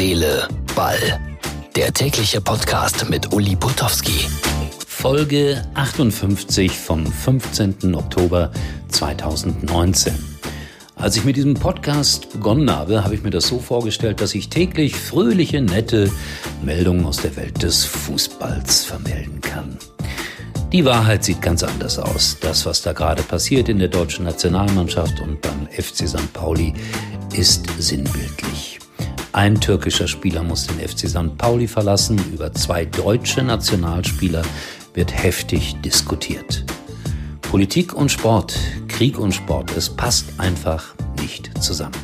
Seele, Ball. Der tägliche Podcast mit Uli Putowski. Folge 58 vom 15. Oktober 2019. Als ich mit diesem Podcast begonnen habe, habe ich mir das so vorgestellt, dass ich täglich fröhliche, nette Meldungen aus der Welt des Fußballs vermelden kann. Die Wahrheit sieht ganz anders aus. Das, was da gerade passiert in der deutschen Nationalmannschaft und beim FC St. Pauli, ist sinnbildlich. Ein türkischer Spieler muss den FC St. Pauli verlassen. Über zwei deutsche Nationalspieler wird heftig diskutiert. Politik und Sport, Krieg und Sport, es passt einfach nicht zusammen.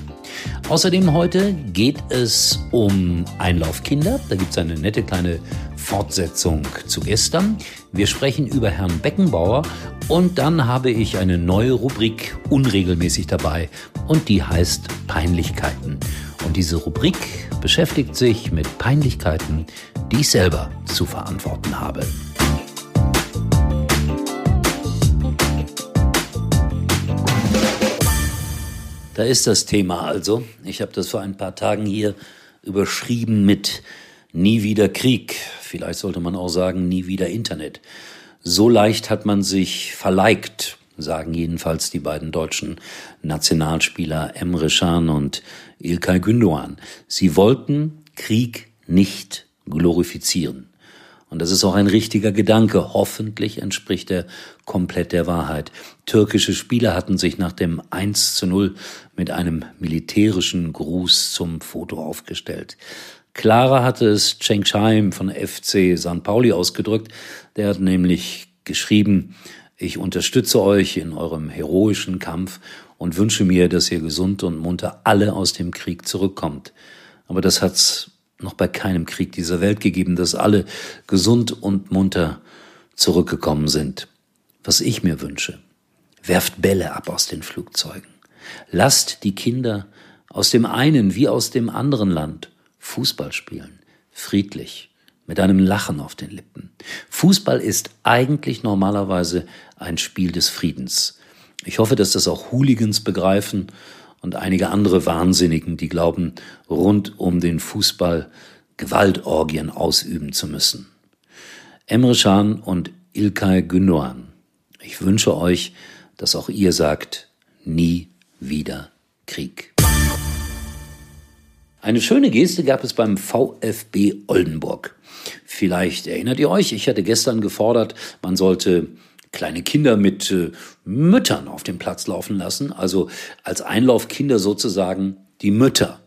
Außerdem heute geht es um Einlaufkinder. Da gibt es eine nette kleine Fortsetzung zu gestern. Wir sprechen über Herrn Beckenbauer und dann habe ich eine neue Rubrik unregelmäßig dabei und die heißt Peinlichkeiten. Und diese Rubrik beschäftigt sich mit Peinlichkeiten, die ich selber zu verantworten habe. Da ist das Thema also. Ich habe das vor ein paar Tagen hier überschrieben mit Nie wieder Krieg. Vielleicht sollte man auch sagen, nie wieder Internet. So leicht hat man sich verleigt, sagen jedenfalls die beiden deutschen Nationalspieler Emre Can und Ilkay Gündoğan. Sie wollten Krieg nicht glorifizieren. Und das ist auch ein richtiger Gedanke. Hoffentlich entspricht er komplett der Wahrheit. Türkische Spieler hatten sich nach dem 1 zu 0 mit einem militärischen Gruß zum Foto aufgestellt. Klarer hatte es Cenk Chaim von FC St. Pauli ausgedrückt. Der hat nämlich geschrieben, ich unterstütze euch in eurem heroischen Kampf und wünsche mir, dass ihr gesund und munter alle aus dem Krieg zurückkommt. Aber das hat's noch bei keinem Krieg dieser Welt gegeben, dass alle gesund und munter zurückgekommen sind. Was ich mir wünsche, werft Bälle ab aus den Flugzeugen. Lasst die Kinder aus dem einen wie aus dem anderen Land Fußball spielen, friedlich, mit einem Lachen auf den Lippen. Fußball ist eigentlich normalerweise ein Spiel des Friedens. Ich hoffe, dass das auch Hooligans begreifen und einige andere Wahnsinnigen, die glauben, rund um den Fußball Gewaltorgien ausüben zu müssen. Emre Can und Ilkay Gündoğan, ich wünsche euch, dass auch ihr sagt, nie wieder Krieg. Eine schöne Geste gab es beim VfB Oldenburg. Vielleicht erinnert ihr euch, ich hatte gestern gefordert, man sollte kleine Kinder mit äh, Müttern auf dem Platz laufen lassen, also als Einlaufkinder sozusagen die Mütter.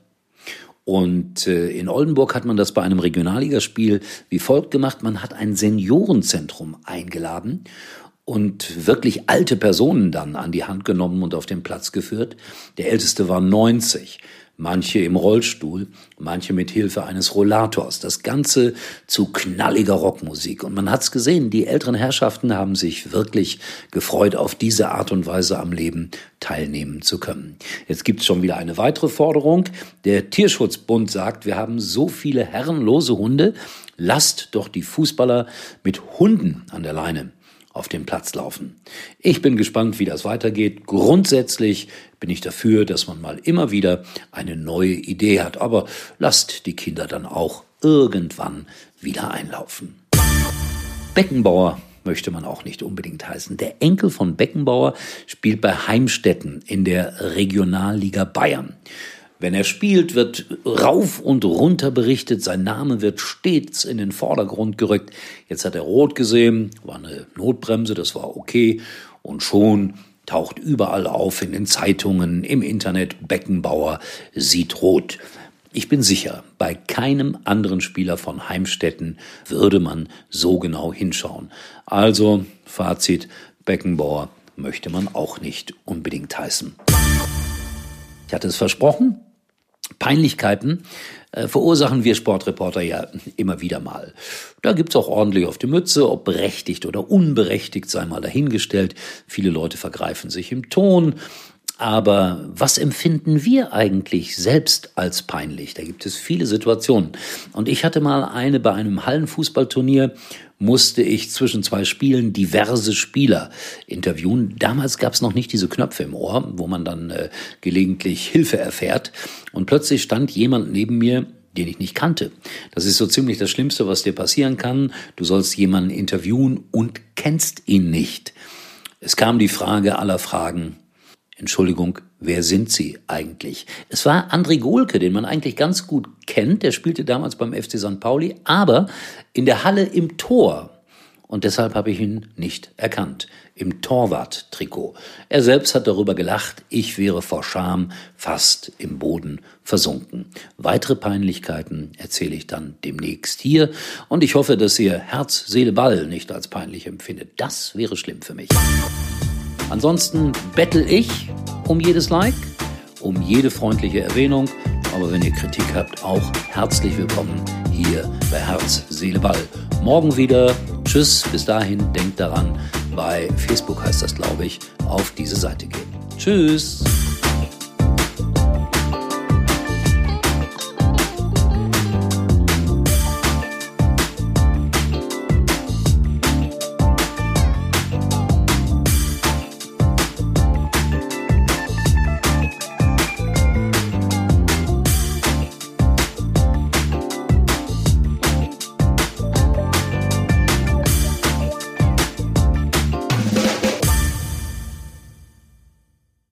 Und äh, in Oldenburg hat man das bei einem Regionalligaspiel wie folgt gemacht. Man hat ein Seniorenzentrum eingeladen und wirklich alte Personen dann an die Hand genommen und auf den Platz geführt. Der älteste war 90 manche im Rollstuhl, manche mit Hilfe eines Rollators. Das Ganze zu knalliger Rockmusik. Und man hat's gesehen, die älteren Herrschaften haben sich wirklich gefreut, auf diese Art und Weise am Leben teilnehmen zu können. Jetzt gibt's schon wieder eine weitere Forderung. Der Tierschutzbund sagt, wir haben so viele herrenlose Hunde, lasst doch die Fußballer mit Hunden an der Leine auf dem Platz laufen. Ich bin gespannt, wie das weitergeht. Grundsätzlich bin ich dafür, dass man mal immer wieder eine neue Idee hat, aber lasst die Kinder dann auch irgendwann wieder einlaufen. Beckenbauer möchte man auch nicht unbedingt heißen. Der Enkel von Beckenbauer spielt bei Heimstetten in der Regionalliga Bayern. Wenn er spielt, wird rauf und runter berichtet, sein Name wird stets in den Vordergrund gerückt. Jetzt hat er rot gesehen, war eine Notbremse, das war okay. Und schon taucht überall auf in den Zeitungen, im Internet, Beckenbauer sieht rot. Ich bin sicher, bei keinem anderen Spieler von Heimstetten würde man so genau hinschauen. Also, Fazit, Beckenbauer möchte man auch nicht unbedingt heißen. Ich hatte es versprochen, Peinlichkeiten äh, verursachen wir Sportreporter ja immer wieder mal. Da gibt's auch ordentlich auf die Mütze, ob berechtigt oder unberechtigt, sei mal dahingestellt. Viele Leute vergreifen sich im Ton. Aber was empfinden wir eigentlich selbst als peinlich? Da gibt es viele Situationen. Und ich hatte mal eine bei einem Hallenfußballturnier, musste ich zwischen zwei Spielen diverse Spieler interviewen. Damals gab es noch nicht diese Knöpfe im Ohr, wo man dann äh, gelegentlich Hilfe erfährt. Und plötzlich stand jemand neben mir, den ich nicht kannte. Das ist so ziemlich das Schlimmste, was dir passieren kann. Du sollst jemanden interviewen und kennst ihn nicht. Es kam die Frage aller Fragen. Entschuldigung, wer sind Sie eigentlich? Es war André Gohlke, den man eigentlich ganz gut kennt. Der spielte damals beim FC St. Pauli, aber in der Halle im Tor. Und deshalb habe ich ihn nicht erkannt. Im Torwart-Trikot. Er selbst hat darüber gelacht, ich wäre vor Scham fast im Boden versunken. Weitere Peinlichkeiten erzähle ich dann demnächst hier. Und ich hoffe, dass ihr Herz, Seele, Ball nicht als peinlich empfindet. Das wäre schlimm für mich. Ansonsten bettel ich um jedes Like, um jede freundliche Erwähnung. Aber wenn ihr Kritik habt, auch herzlich willkommen hier bei Herz, Seele, Ball. Morgen wieder. Tschüss. Bis dahin, denkt daran, bei Facebook heißt das, glaube ich, auf diese Seite gehen. Tschüss.